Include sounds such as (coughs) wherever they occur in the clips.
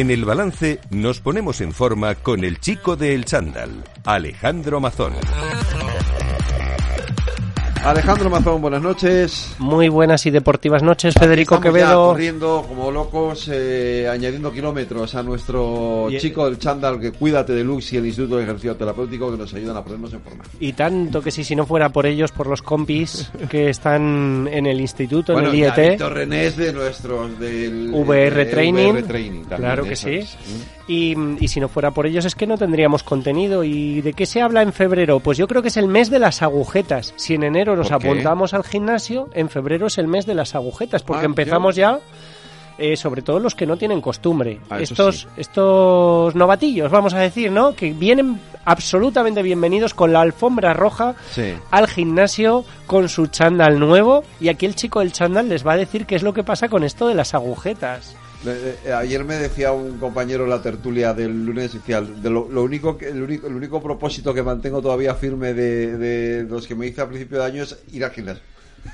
En el balance nos ponemos en forma con el chico del chándal, Alejandro Mazón. Alejandro Mazón, buenas noches. Muy buenas y deportivas noches, Federico Estamos ya Quevedo. corriendo como locos, eh, añadiendo kilómetros a nuestro Y- chico del chándal que Cuídate de Lux y el Instituto de Ejercicio Terapéutico que nos ayudan a ponernos en forma. Y tanto que si, si no fuera por ellos, por los compis (laughs) que están en el instituto, bueno, en el IET, Víctor Renés de nuestros del VR eh, Training. VR Training también, claro que sí. es. Y, y si no fuera por ellos es que no tendríamos contenido. ¿Y de qué se habla en febrero? Pues yo creo que es el mes de las agujetas. Si en enero nos apuntamos al gimnasio, en febrero es el mes de las agujetas, porque Ah, empezamos ya... eh, sobre todo los que no tienen costumbre. Ah, estos, sí. estos novatillos, vamos a decir, ¿no? Que vienen absolutamente bienvenidos con la alfombra roja Sí. al gimnasio con su chándal nuevo. Y aquí el chico del chándal les va a decir qué es lo que pasa con esto de las agujetas. Eh, eh, Ayer me decía un compañero en la tertulia del lunes, decía, de lo, lo único que, el, único, el único propósito que mantengo todavía firme de, de los que me hice a principio de año es ir al gimnasio.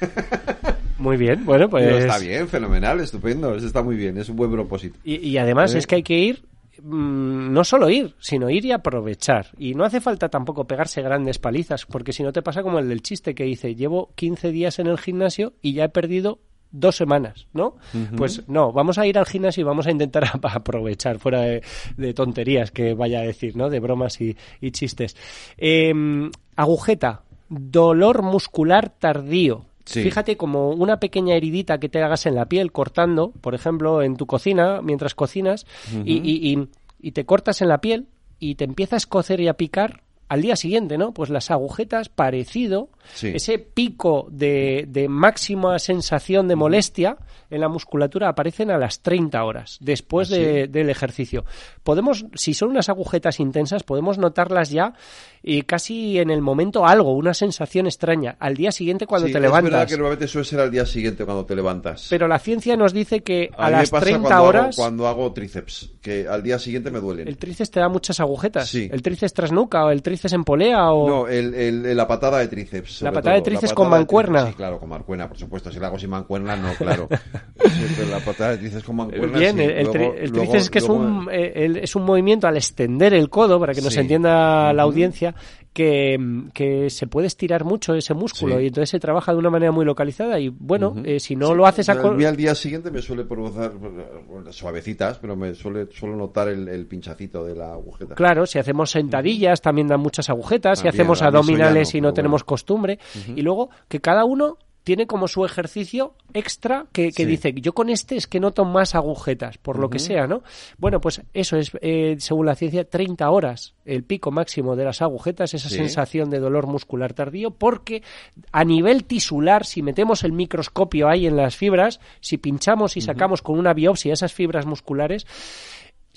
(laughs) Muy bien, bueno, pues... Está bien, fenomenal, estupendo, eso está muy bien, es un buen propósito. Y, y además ¿Eh? es que hay que ir, mm, no solo ir, sino ir y aprovechar. Y no hace falta tampoco pegarse grandes palizas, porque si no te pasa como el del chiste que dice, llevo 15 días en el gimnasio y ya he perdido dos semanas, ¿no? Pues no, vamos a ir al gimnasio y vamos a intentar (laughs) ap- aprovechar, fuera de, de tonterías que vaya a decir, ¿no? De bromas y, y chistes. Em, agujeta, dolor muscular tardío. Sí. Fíjate como una pequeña heridita que te hagas en la piel cortando, por ejemplo, en tu cocina, mientras cocinas, y, y- y- y te cortas en la piel y te empieza a escocer y a picar al día siguiente, ¿no? Pues las agujetas, parecido, Sí. ese pico de, de máxima sensación de molestia en la musculatura aparecen a las 30 horas después ¿Ah, de- del ejercicio. Podemos, si son unas agujetas intensas, podemos notarlas ya y casi en el momento algo, una sensación extraña. Al día siguiente cuando Sí, te Es verdad levantas. que normalmente suele ser al día siguiente cuando te levantas. Pero la ciencia nos dice que a, me las pasa 30 cuando horas Hago, cuando hago tríceps, que al día siguiente me duelen. el tríceps te da muchas agujetas. Sí. El tríceps trasnuca o el tríceps en polea o... No, el, el- la patada de tríceps. Sobre La patada de todo. tríceps patada con de mancuerna. Sí, claro, con mancuerna, por supuesto. Si la hago sin mancuerna, no, claro. (laughs) Sí, pero la patada de tríceps con mancuerna. Bien, sí. el, tri- Luego- el luego- es que es luego- un, eh, el- es un movimiento al extender el codo, para que nos entienda la audiencia, que, que se puede estirar mucho ese músculo Sí. y entonces se trabaja de una manera muy localizada y bueno, eh, si no Sí, lo haces a... mí al día siguiente me suele provocar bueno, suavecitas, pero me suele suelo notar el, el pinchacito de la agujeta. Claro, si hacemos sentadillas también dan muchas agujetas, si hacemos abdominales no, y no tenemos bueno. costumbre. Y luego que cada uno tiene como su ejercicio extra que, que Sí. dice, yo con este es que noto más agujetas, por lo que sea, ¿no? Bueno, pues eso es, eh, según la ciencia, 30 horas el pico máximo de las agujetas, esa Sí. sensación de dolor muscular tardío, porque a nivel tisular, si metemos el microscopio ahí en las fibras, si pinchamos y sacamos con una biopsia esas fibras musculares,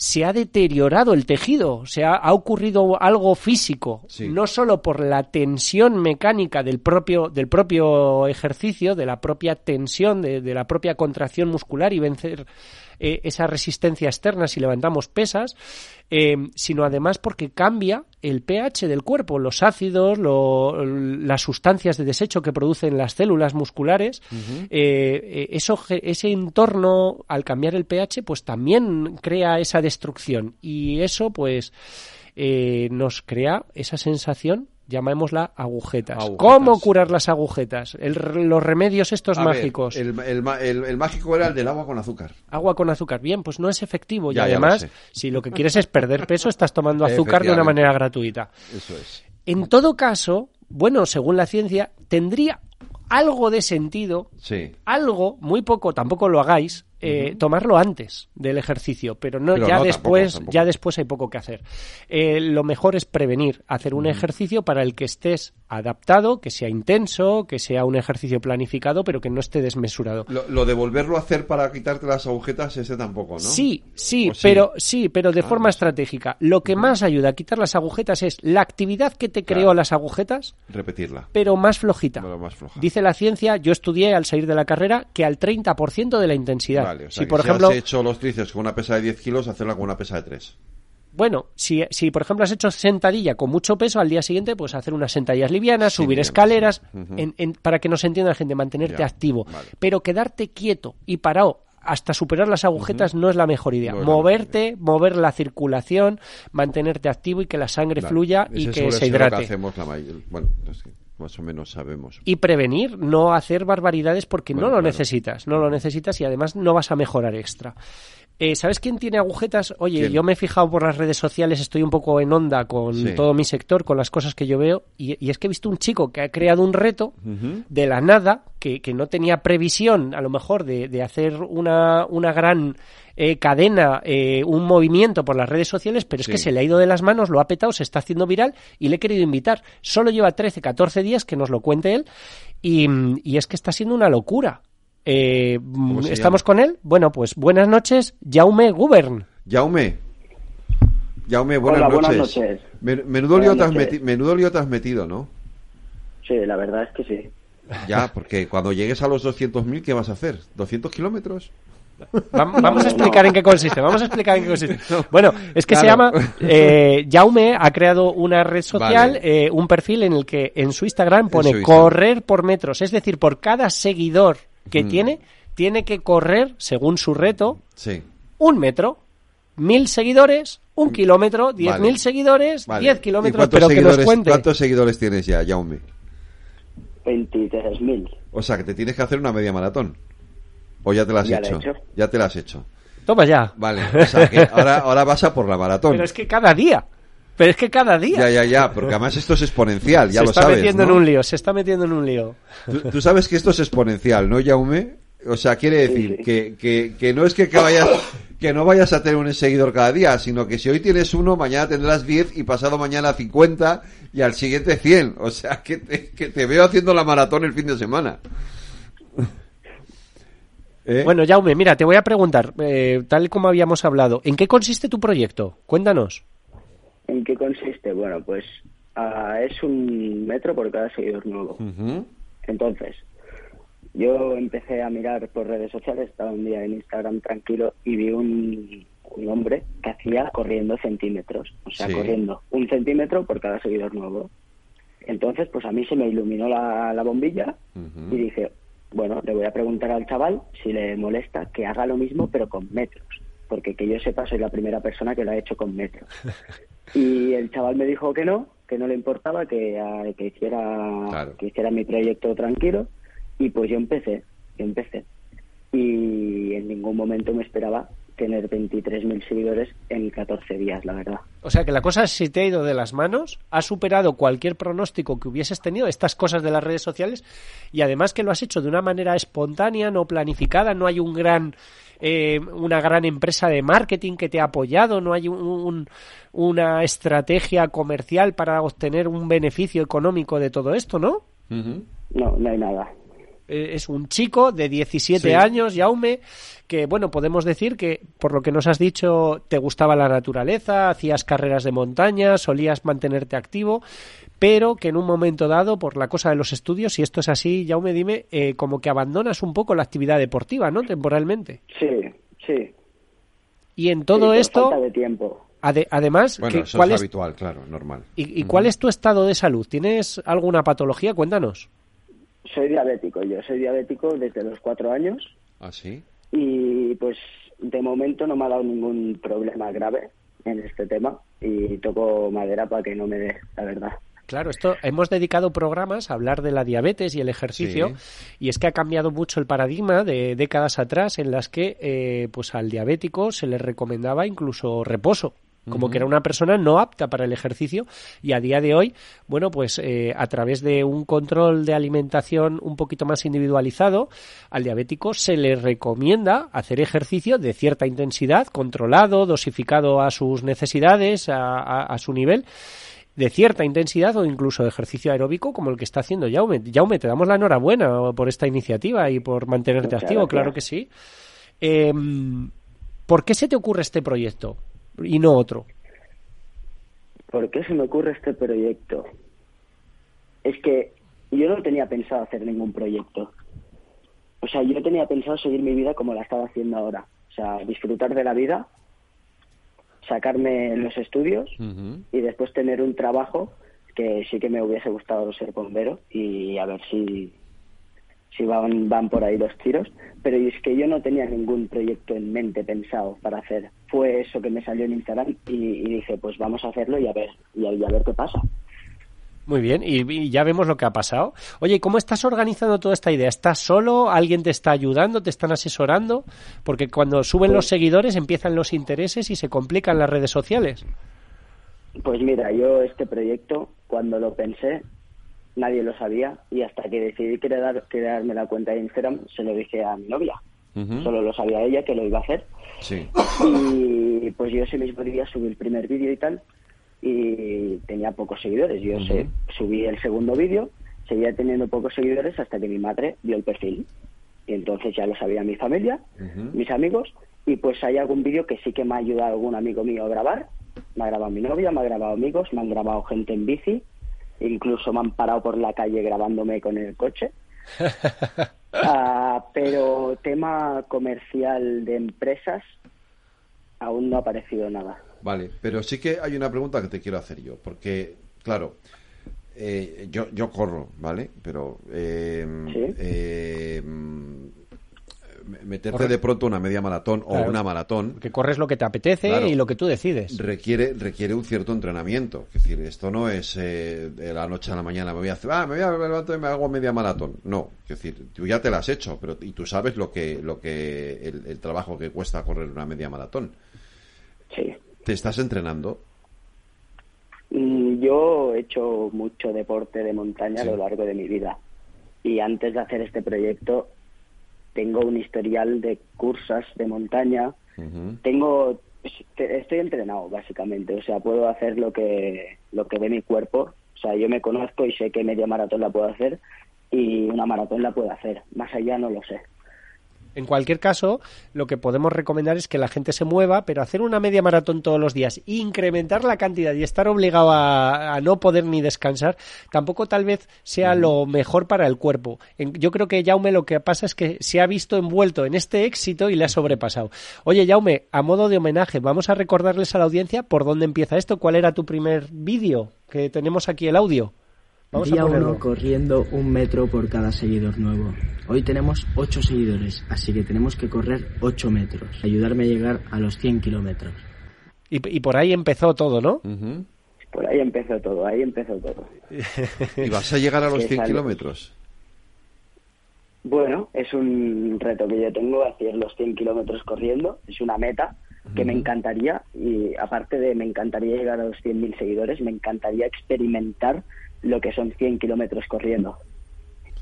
se ha deteriorado el tejido, se ha, ha ocurrido algo físico, Sí. no solo por la tensión mecánica del propio, del propio ejercicio, de la propia tensión, de, de la propia contracción muscular y vencer eh, esa resistencia externa si levantamos pesas, eh, sino además porque cambia el pH del cuerpo, los ácidos, lo- las sustancias de desecho que producen las células musculares, eh, eh, eso, ese entorno al cambiar el pH, pues también crea esa destrucción y eso, pues, eh, nos crea esa sensación. Llamémosla agujetas. Agujetas. ¿Cómo curar las agujetas? El- los remedios estos A mágicos. el, el ma- el- el mágico era el del agua con azúcar. Agua con azúcar. Bien, pues no es efectivo. Ya, y lo además, si lo que quieres es perder peso, estás tomando azúcar de una manera gratuita. Eso es. En todo caso, bueno, según la ciencia, tendría algo de sentido, Sí. algo, muy poco, tampoco lo hagáis, eh, tomarlo antes del ejercicio, pero no Pero ya no, después, tampoco, tampoco. ya después hay poco que hacer. Eh, lo mejor es prevenir, hacer un ejercicio para el que estés adaptado, que sea intenso, que sea un ejercicio planificado, pero que no esté desmesurado. Lo, lo de volverlo a hacer para quitarte las agujetas, ese tampoco, ¿no? Sí, sí, pero sí, pero de Ah, forma no sé. estratégica. Lo que más ayuda a quitar las agujetas es la actividad que te creó Claro. las agujetas, Repetirla. pero más flojita. Pero más floja. Dice la ciencia, yo estudié al salir de la carrera que al 30% de la intensidad. Vale, o sea si por si ejemplo, has hecho los tríceps con una pesa de 10 kilos, hacerla con una pesa de 3. bueno, si, si por ejemplo has hecho sentadilla con mucho peso, al día siguiente pues hacer unas sentadillas livianas, Sí, subir bien, escaleras, sí. Ujú. en- en- para que nos entienda la gente, mantenerte Ya, activo. vale. Pero quedarte quieto y parado hasta superar las agujetas no es la mejor idea. Moverte, mover la circulación, mantenerte activo y que la sangre fluya y que se hidrate. hacemos la bueno, más o menos sabemos. Y prevenir, no hacer barbaridades porque no lo necesitas, no lo necesitas y además no vas a mejorar extra. Eh, ¿Sabes quién tiene agujetas? Oye, yo me he fijado por las redes sociales, estoy un poco en onda con todo mi sector, con las cosas que yo veo, y, es que he visto un chico que ha creado un reto de la nada, que, no tenía previsión, a lo mejor, de, hacer una, una gran eh, cadena, eh, un movimiento por las redes sociales, pero es que se le ha ido de las manos, lo ha petado, se está haciendo viral y le he querido invitar. Solo lleva 13, 14 días que nos lo cuente él, y, y es que está siendo una locura. Eh, ¿Estamos con él? Bueno, pues buenas noches, Jaume Gubern. Jaume. Jaume, buenas noches. Menudo, lío te has metido, ¿no? Sí, la verdad es que sí. Ya, porque cuando llegues a los 200.000, ¿qué vas a hacer? ¿200 kilómetros? Vamos a explicar en qué consiste. Vamos a explicar en qué consiste. (laughs) Bueno, es que se llama (laughs) eh, Jaume ha creado una red social, eh, un perfil en el que en su Instagram pone correr por metros, es decir, por cada seguidor que mm. tiene, tiene que correr, según su reto, un metro. Mil seguidores, un kilómetro, diez mil seguidores, diez kilómetros, pero que nos cuente. ¿Cuántos seguidores tienes ya, Jaume? mil O sea, que te tienes que hacer una media maratón. ¿O ya te la has hecho? Ya te la has hecho. Toma ya. Vale, o sea, que (laughs) ahora, ahora vas a por la maratón. Pero es que cada día. Pero es que cada día. Ya, ya, ya, porque además esto es exponencial, ya lo sabes. Se está metiendo en un lío, se está metiendo en un lío. Tú, sabes que esto es exponencial, ¿no, Jaume? O sea, quiere decir Que, que, que, no es que, vayas, que no vayas a tener un seguidor cada día, sino que si hoy tienes uno, mañana tendrás 10 y pasado mañana 50 y al siguiente 100. O sea, que te, que te veo haciendo la maratón el fin de semana. ¿Eh? Bueno, Jaume, mira, te voy a preguntar, eh, tal como habíamos hablado, ¿en qué consiste tu proyecto? Cuéntanos. ¿En qué consiste? Bueno, pues ah, es un metro por cada seguidor nuevo. Entonces, yo empecé a mirar por redes sociales, estaba un día en Instagram tranquilo y vi un, hombre que hacía corriendo centímetros, o sea, corriendo un centímetro por cada seguidor nuevo. Entonces, pues a mí se me iluminó la, bombilla y dije, bueno, le voy a preguntar al chaval si le molesta que haga lo mismo pero con metros, porque que yo sepa soy la primera persona que lo ha hecho con metros. (laughs) Y el chaval me dijo que no, que no le importaba, que, ah, que hiciera que hiciera mi proyecto tranquilo. Y pues yo empecé, yo empecé. Y en ningún momento me esperaba tener 23.000 seguidores en 14 días, la verdad. O sea que la cosa se te ha ido de las manos, ha superado cualquier pronóstico que hubieses tenido, estas cosas de las redes sociales, y además que lo has hecho de una manera espontánea, no planificada, no hay un gran eh, una gran empresa de marketing que te ha apoyado, no hay una estrategia comercial para obtener un beneficio económico de todo esto, ¿no? No, no hay nada. Eh, es un chico de 17 años, Jaume, que, bueno, podemos decir que, por lo que nos has dicho, te gustaba la naturaleza, hacías carreras de montaña, solías mantenerte activo, pero que en un momento dado, por la cosa de los estudios, si esto es así, Jaume, dime, eh, como que abandonas un poco la actividad deportiva, ¿no? Temporalmente. Sí, sí. Y en todo esto... Falta de tiempo. además, bueno, eso es habitual, claro, normal. ¿Y, cuál es tu estado de salud? ¿Tienes alguna patología? Cuéntanos soy diabético, yo soy diabético desde los cuatro años. ¿Ah, sí? Y pues de momento no me ha dado ningún problema grave en este tema y toco madera para que no me dé, la verdad. Claro, esto hemos dedicado programas a hablar de la diabetes y el ejercicio y es que ha cambiado mucho el paradigma de décadas atrás en las que eh, pues al diabético se le recomendaba incluso reposo como que era una persona no apta para el ejercicio y a día de hoy, bueno, pues eh, a través de un control de alimentación un poquito más individualizado, al diabético se le recomienda hacer ejercicio de cierta intensidad, controlado, dosificado a sus necesidades, a, su nivel de cierta intensidad o incluso ejercicio aeróbico como el que está haciendo Jaume. Jaume, te damos la enhorabuena por esta iniciativa y por mantenerte activo, claro que sí. Em, ¿Por qué se te ocurre este proyecto? Y no otro? ¿Por qué se me ocurre este proyecto? Es que yo no tenía pensado hacer ningún proyecto. O sea, yo tenía pensado seguir mi vida como la estaba haciendo ahora. O sea, disfrutar de la vida, sacarme los estudios y después tener un trabajo que sí que me hubiese gustado ser bombero y a ver si si van, van por ahí los tiros, pero es que yo no tenía ningún proyecto en mente pensado para hacer. Fue eso que me salió en Instagram y, dije, pues vamos a hacerlo y a ver, y a, ver qué pasa. Muy bien, y, ya vemos lo que ha pasado. Oye, ¿cómo estás organizando toda esta idea? ¿Estás solo? ¿Alguien te está ayudando? ¿Te están asesorando? Porque cuando suben los pues seguidores empiezan los intereses y se complican las redes sociales. Pues mira, yo este proyecto, cuando lo pensé, nadie lo sabía y hasta que decidí crear, crearme la cuenta de Instagram se lo dije a mi novia. Solo lo sabía ella que lo iba a hacer. Y pues yo ese mismo día subí el primer vídeo y tal y tenía pocos seguidores. Yo subí el segundo vídeo, seguía teniendo pocos seguidores hasta que mi madre vio el perfil. Y entonces ya lo sabía mi familia, mis amigos, y pues hay algún vídeo que sí que me ha ayudado algún amigo mío a grabar. Me ha grabado mi novia, me ha grabado amigos, me han grabado gente en bici incluso me han parado por la calle grabándome con el coche. (laughs) Ah, pero tema comercial de empresas aún no ha aparecido nada. Vale, pero sí que hay una pregunta que te quiero hacer yo, porque, claro, eh, yo, yo corro, ¿vale? Pero eh, eh, meterte de pronto una media maratón o una maratón. Que corres lo que te apetece y lo que tú decides. Requiere, requiere un cierto entrenamiento. Es decir, esto no es eh, de la noche a la mañana me voy a hacer, ah, me voy a levantar y me hago media maratón. No, es decir, tú ya te la has hecho, pero y tú sabes lo que, lo que, el, trabajo que cuesta correr una media maratón. Sí. ¿Te estás entrenando? Mm, yo he hecho mucho deporte de montaña a lo largo de mi vida. Y antes de hacer este proyecto tengo un historial de cursas de montaña, tengo estoy entrenado básicamente, o sea, puedo hacer lo que lo que ve mi cuerpo, o sea, yo me conozco y sé que media maratón la puedo hacer y una maratón la puedo hacer, más allá no lo sé. En cualquier caso, lo que podemos recomendar es que la gente se mueva, pero hacer una media maratón todos los días, incrementar la cantidad y estar obligado a, no poder ni descansar, tampoco tal vez sea lo mejor para el cuerpo. yo creo que Jaume lo que pasa es que se ha visto envuelto en este éxito y le ha sobrepasado. Oye, Jaume, a modo de homenaje, vamos a recordarles a la audiencia por dónde empieza esto. ¿Cuál era tu primer vídeo? Que tenemos aquí el audio. Día 1 corriendo un metro por cada seguidor nuevo. Hoy tenemos 8 seguidores, así que tenemos que correr 8 metros. Ayudarme a llegar a los 100 kilómetros. Y, por ahí empezó todo, ¿no? Por ahí empezó todo, ahí empezó todo. (laughs) ¿Y vas a llegar a los 100 kilómetros? Bueno, es un reto que yo tengo, hacer los 100 kilómetros corriendo. Es una meta que me encantaría, y aparte de me encantaría llegar a los 100.000 seguidores, me encantaría experimentar lo que son 100 kilómetros corriendo.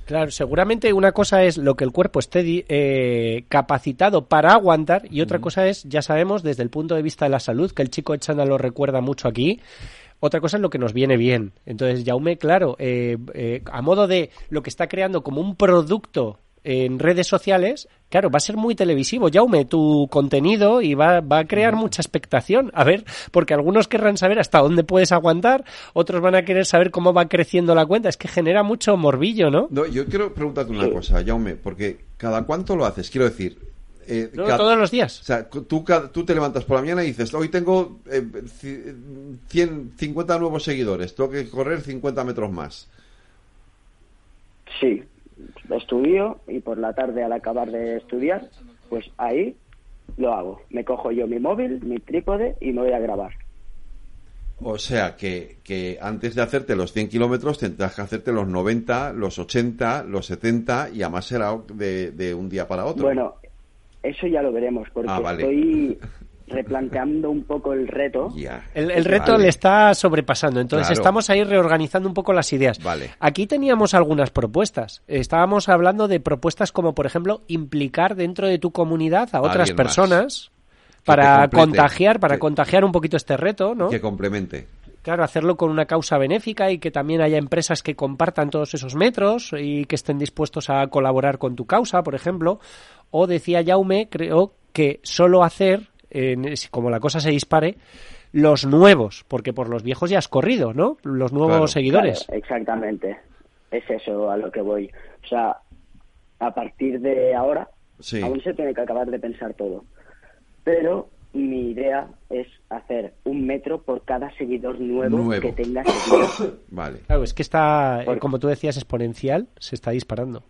Claro, seguramente una cosa es lo que el cuerpo esté eh, capacitado para aguantar y otra cosa es, ya sabemos, desde el punto de vista de la salud, que el chico Echana lo recuerda mucho aquí, otra cosa es lo que nos viene bien. Entonces, Jaume, claro, eh, eh, a modo de lo que está creando como un producto en redes sociales, claro, va a ser muy televisivo, Jaume, tu contenido y va, va, a crear mucha expectación. A ver, porque algunos querrán saber hasta dónde puedes aguantar, otros van a querer saber cómo va creciendo la cuenta. Es que genera mucho morbillo, ¿no? No, yo quiero preguntarte una cosa, Jaume, porque cada cuánto lo haces, quiero decir. Eh, todos los días. O sea, tú, tú, te levantas por la mañana y dices, hoy tengo eh, 50 nuevos seguidores, tengo que correr 50 metros más. Sí, estudio y por la tarde al acabar de estudiar, pues ahí lo hago. Me cojo yo mi móvil, mi trípode y me voy a grabar. O sea que, que antes de hacerte los 100 kilómetros tendrás que hacerte los 90, los 80, los 70 y además será de, de un día para otro. Bueno, eso ya lo veremos porque ah, estoy replanteando un poco el reto. El, reto le está sobrepasando, entonces estamos ahí reorganizando un poco las ideas. Vale. Aquí teníamos algunas propuestas. Estábamos hablando de propuestas como, por ejemplo, implicar dentro de tu comunidad a otras personas para contagiar, para contagiar un poquito este reto, ¿no? Que complemente. Claro, hacerlo con una causa benéfica y que también haya empresas que compartan todos esos metros y que estén dispuestos a colaborar con tu causa, por ejemplo. O decía Jaume, creo que solo hacer como la cosa se dispare, los nuevos, porque por los viejos ya has corrido, ¿no? Los nuevos seguidores. exactamente. Es eso a lo que voy. O sea, a partir de ahora, aún se tiene que acabar de pensar todo. Pero mi idea es hacer un metro por cada seguidor nuevo, que tenga seguido. (coughs) vale. Claro, es que está, como tú decías, exponencial, se está disparando.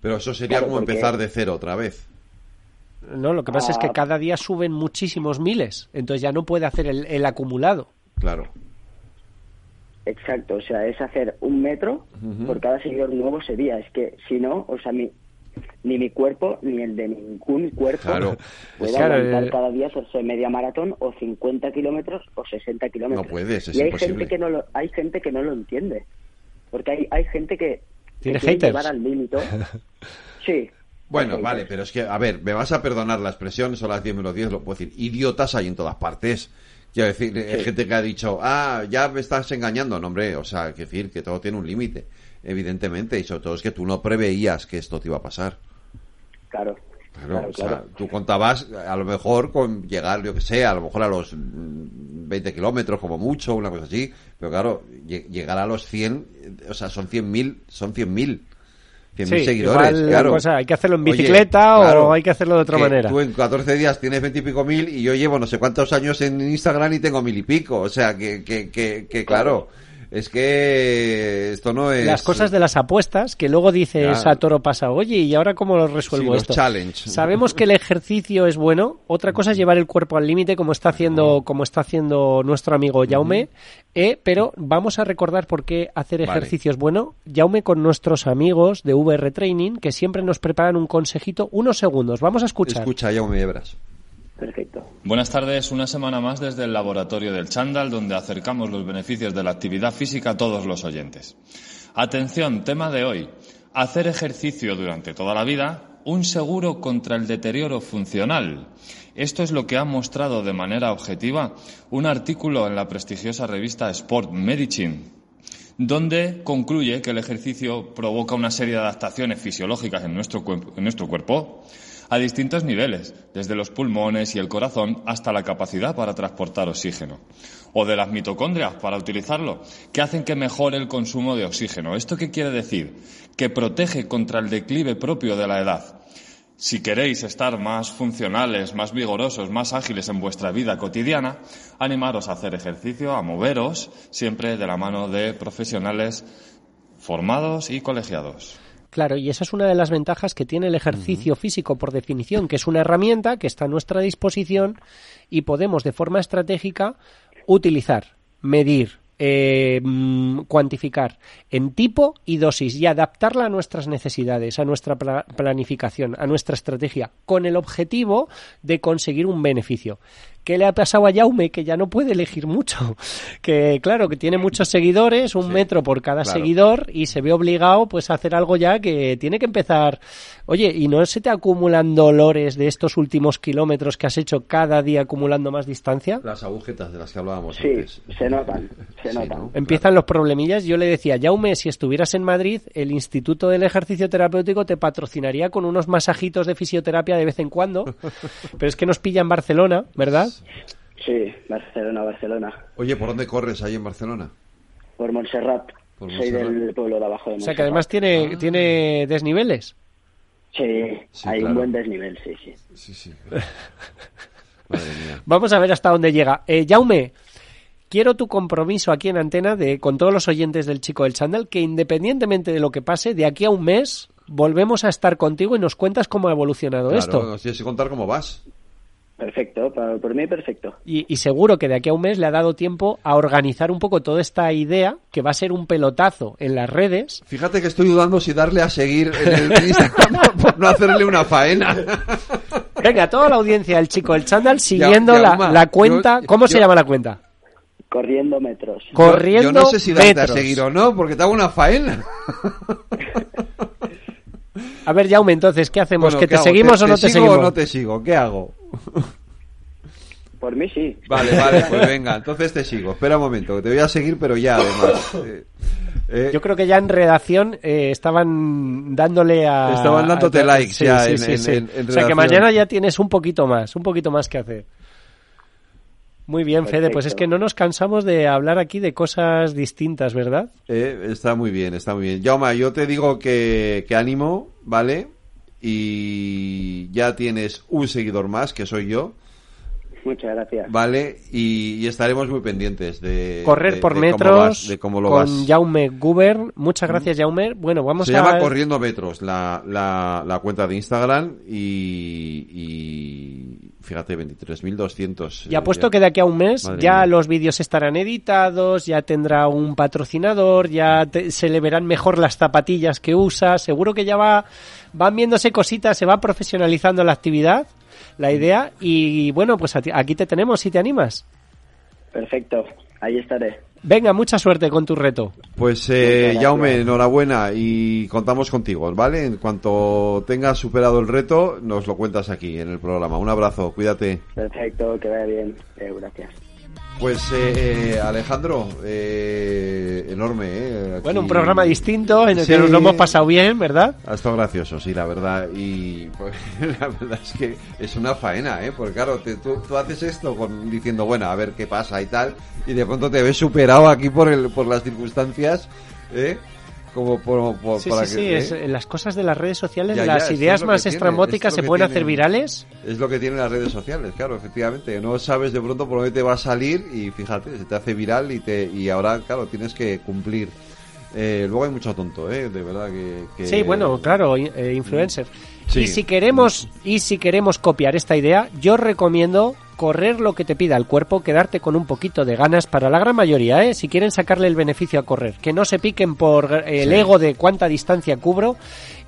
Pero eso sería como empezar de cero otra vez. No, lo que pasa es que Ah. cada día suben muchísimos miles, entonces ya no puede hacer el, el acumulado. Claro. Exacto, o sea, es hacer un metro por cada seguidor nuevo ese día. Es que si no, o sea, mi, ni mi cuerpo ni el de ningún cuerpo Claro. puede Claro, aguantar eh. cada día hacerse media maratón o 50 kilómetros o 60 kilómetros. No puedes, es y hay imposible. gente que no lo, hay gente que no lo entiende, porque hay, hay gente que, que Tiene quiere haters. llevar al límite. (laughs) Sí. Bueno, vale, pero es que, a ver, me vas a perdonar la expresión, son las 10 menos 10, lo puedo decir. Idiotas hay en todas partes. Quiero decir, hay gente que ha dicho, ah, ya me estás engañando. No, hombre, o sea, que decir que todo tiene un límite, evidentemente, y sobre todo es que tú no preveías que esto te iba a pasar. Claro. Claro, Claro, o sea, claro. tú contabas a lo mejor con llegar, yo que sé, a lo mejor a los mm, 20 kilómetros como mucho, una cosa así, pero claro, lle- llegar a los 100, eh, o sea, son 100.000, son 100.000. 100.000 Sí, seguidores, igual, claro. cosa, hay que hacerlo en Oye, bicicleta o claro, hay que hacerlo de otra que manera. Tú en 14 días tienes 20 y pico mil y yo llevo no sé cuántos años en Instagram y tengo mil y pico. O sea, que, que, que, que claro, es que esto no es... Las cosas de las apuestas, que luego dices Ya. a toro pasa, oye, ¿y ahora cómo lo Sí, resuelvo los esto? challenge. Sabemos que el ejercicio es bueno, otra cosa es llevar el cuerpo al límite como está haciendo como está haciendo nuestro amigo Jaume, eh, pero vamos a recordar por qué hacer Vale. ejercicio es bueno. Jaume con nuestros amigos de VR Training que siempre nos preparan un consejito, unos segundos. Vamos a escuchar. Escucha, ya me llevarás. Perfecto. Buenas tardes, una semana más desde el laboratorio del Chandal, donde acercamos los beneficios de la actividad física a todos los oyentes. Atención, tema de hoy. Hacer ejercicio durante toda la vida, un seguro contra el deterioro funcional. Esto es lo que ha mostrado de manera objetiva un artículo en la prestigiosa revista Sport Medicine, donde concluye que el ejercicio provoca una serie de adaptaciones fisiológicas en nuestro, en nuestro cuerpo a distintos niveles, desde los pulmones y el corazón hasta la capacidad para transportar oxígeno, o de las mitocondrias para utilizarlo, que hacen que mejore el consumo de oxígeno. ¿Esto qué quiere decir? Que protege contra el declive propio de la edad. Si queréis estar más funcionales, más vigorosos, más ágiles en vuestra vida cotidiana, animaros a hacer ejercicio, a moveros, siempre de la mano de profesionales formados y colegiados. Claro, y esa es una de las ventajas que tiene el ejercicio físico por definición, que es una herramienta que está a nuestra disposición y podemos de forma estratégica utilizar, medir, eh, mm, cuantificar en tipo y dosis y adaptarla a nuestras necesidades, a nuestra pla- planificación, a nuestra estrategia, con el objetivo de conseguir un beneficio. ¿Qué le ha pasado a Jaume? Que ya no puede elegir mucho. (laughs) Que claro, que tiene muchos seguidores, un Sí, metro por cada claro. seguidor y se ve obligado pues a hacer algo ya que tiene que empezar. Oye, ¿y no se te acumulan dolores de estos últimos kilómetros que has hecho cada día acumulando más distancia? Las agujetas de las que hablábamos Sí, antes. se notan, se Sí, notan. ¿no? Empiezan los problemillas. Yo le decía, Jaume, si estuvieras en Madrid, el Instituto del Ejercicio Terapéutico te patrocinaría con unos masajitos de fisioterapia de vez en cuando. (laughs) Pero es que nos pilla en Barcelona, ¿verdad? Sí, Barcelona, Barcelona. Oye, ¿por dónde corres ahí en Barcelona? Por Montserrat. Por Soy Montserrat. del pueblo de abajo de O Montserrat. sea que además tiene, tiene desniveles. Sí, Sí, hay claro. un buen desnivel, sí, sí. Sí, sí. (laughs) Madre mía. Vamos a ver hasta dónde llega. Eh, Jaume, quiero tu compromiso aquí en antena de con todos los oyentes del Chico del Chandal que independientemente de lo que pase, de aquí a un mes volvemos a estar contigo y nos cuentas cómo ha evolucionado Claro, esto. nos tienes que contar cómo vas. Perfecto, pa- por mí perfecto. Y, y seguro que de aquí a un mes le ha dado tiempo a organizar un poco toda esta idea, que va a ser un pelotazo en las redes. Fíjate que estoy dudando si darle a seguir en el Instagram (laughs) por no hacerle una faena. Venga, toda la audiencia del Chico del Chandal siguiendo Ya- la, cuenta. yo- ¿Cómo se llama la cuenta? Corriendo metros. Corriendo Yo no sé si darte metros. a seguir o no, porque te hago una faena. A ver, Jaume, entonces, ¿qué hacemos? Bueno, ¿Que ¿qué te hago? seguimos o no te sigo seguimos? o no te sigo? ¿Qué hago? (laughs) Por mí sí. Vale, vale, pues venga, entonces te sigo. Espera un momento, que te voy a seguir, pero ya, además. Eh, eh, Yo creo que ya en redacción eh, estaban dándole a... Estaban dándote a- likes sí, ya sí, en- sí, en- sí. en- en O sea que redacción. mañana ya tienes un poquito más, un poquito más que hacer. Muy bien, Fede, pues es que no nos cansamos de hablar aquí de cosas distintas, ¿verdad? eh, está muy bien, está muy bien. Jauma, yo te digo que, que ánimo, ¿vale? Y ya tienes un seguidor más, que soy yo. Muchas gracias. Vale, y, y estaremos muy pendientes de. Correr de- por de cómo metros vas- de cómo lo con vas. Jaume Guber. Muchas gracias, Jaume. Bueno, vamos Se a... llama Corriendo Metros, la, la, la cuenta de Instagram y, y fíjate, 23.200. Y eh, apuesto ya. que de aquí a un mes Madre ya mía. los vídeos estarán editados, ya tendrá un patrocinador, ya te- se le verán mejor las zapatillas que usa. Seguro que ya va, van viéndose cositas, se va profesionalizando la actividad, la idea. Y bueno, pues a ti- aquí te tenemos si te animas. Perfecto, ahí estaré. Venga, mucha suerte con tu reto. Pues eh. Jaume, enhorabuena y contamos contigo, ¿vale? En cuanto tengas superado el reto, nos lo cuentas aquí en el programa. Un abrazo, cuídate. Perfecto, que vaya bien. Eh, gracias. Pues eh, eh, Alejandro, eh, enorme, ¿eh? Aquí- Bueno, un programa distinto en el que nos lo hemos pasado bien, ¿verdad? Ha estado gracioso, sí, la verdad. Y pues, (laughs) la verdad es que es una faena, ¿eh? Porque claro, te- tú, tú haces esto con, diciendo, bueno, a ver qué pasa y tal, y de pronto te ves superado aquí por, el, por las circunstancias, ¿eh? Como por, por- Sí, para sí, que, sí, ¿eh? es- en las cosas de las redes sociales, Ya, las ideas más tiene, estrambóticas esto se pueden hacer virales. Es lo que tienen las redes sociales, claro, efectivamente. No sabes de pronto por dónde te va a salir y fíjate, se te hace viral y te y ahora, claro, tienes que cumplir. Eh, luego hay mucho tonto, ¿eh? De verdad que... que- Sí, bueno, claro, eh, influencer. Sí. Y si queremos y si queremos copiar esta idea, yo recomiendo correr lo que te pida el cuerpo, quedarte con un poquito de ganas para la gran mayoría, ¿eh? Si quieren sacarle el beneficio a correr, que no se piquen por eh, el Sí. ego de cuánta distancia cubro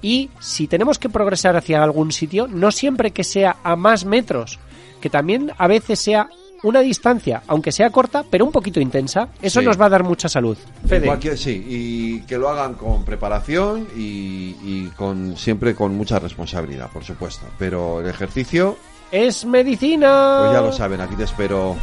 y si tenemos que progresar hacia algún sitio, no siempre que sea a más metros, que también a veces sea una distancia, aunque sea corta, pero un poquito intensa, eso Sí. nos va a dar mucha salud. Fede. Cualquier- sí, y que lo hagan con preparación y, y con siempre con mucha responsabilidad, por supuesto. Pero el ejercicio, Es medicina. pues ya lo saben, aquí te espero.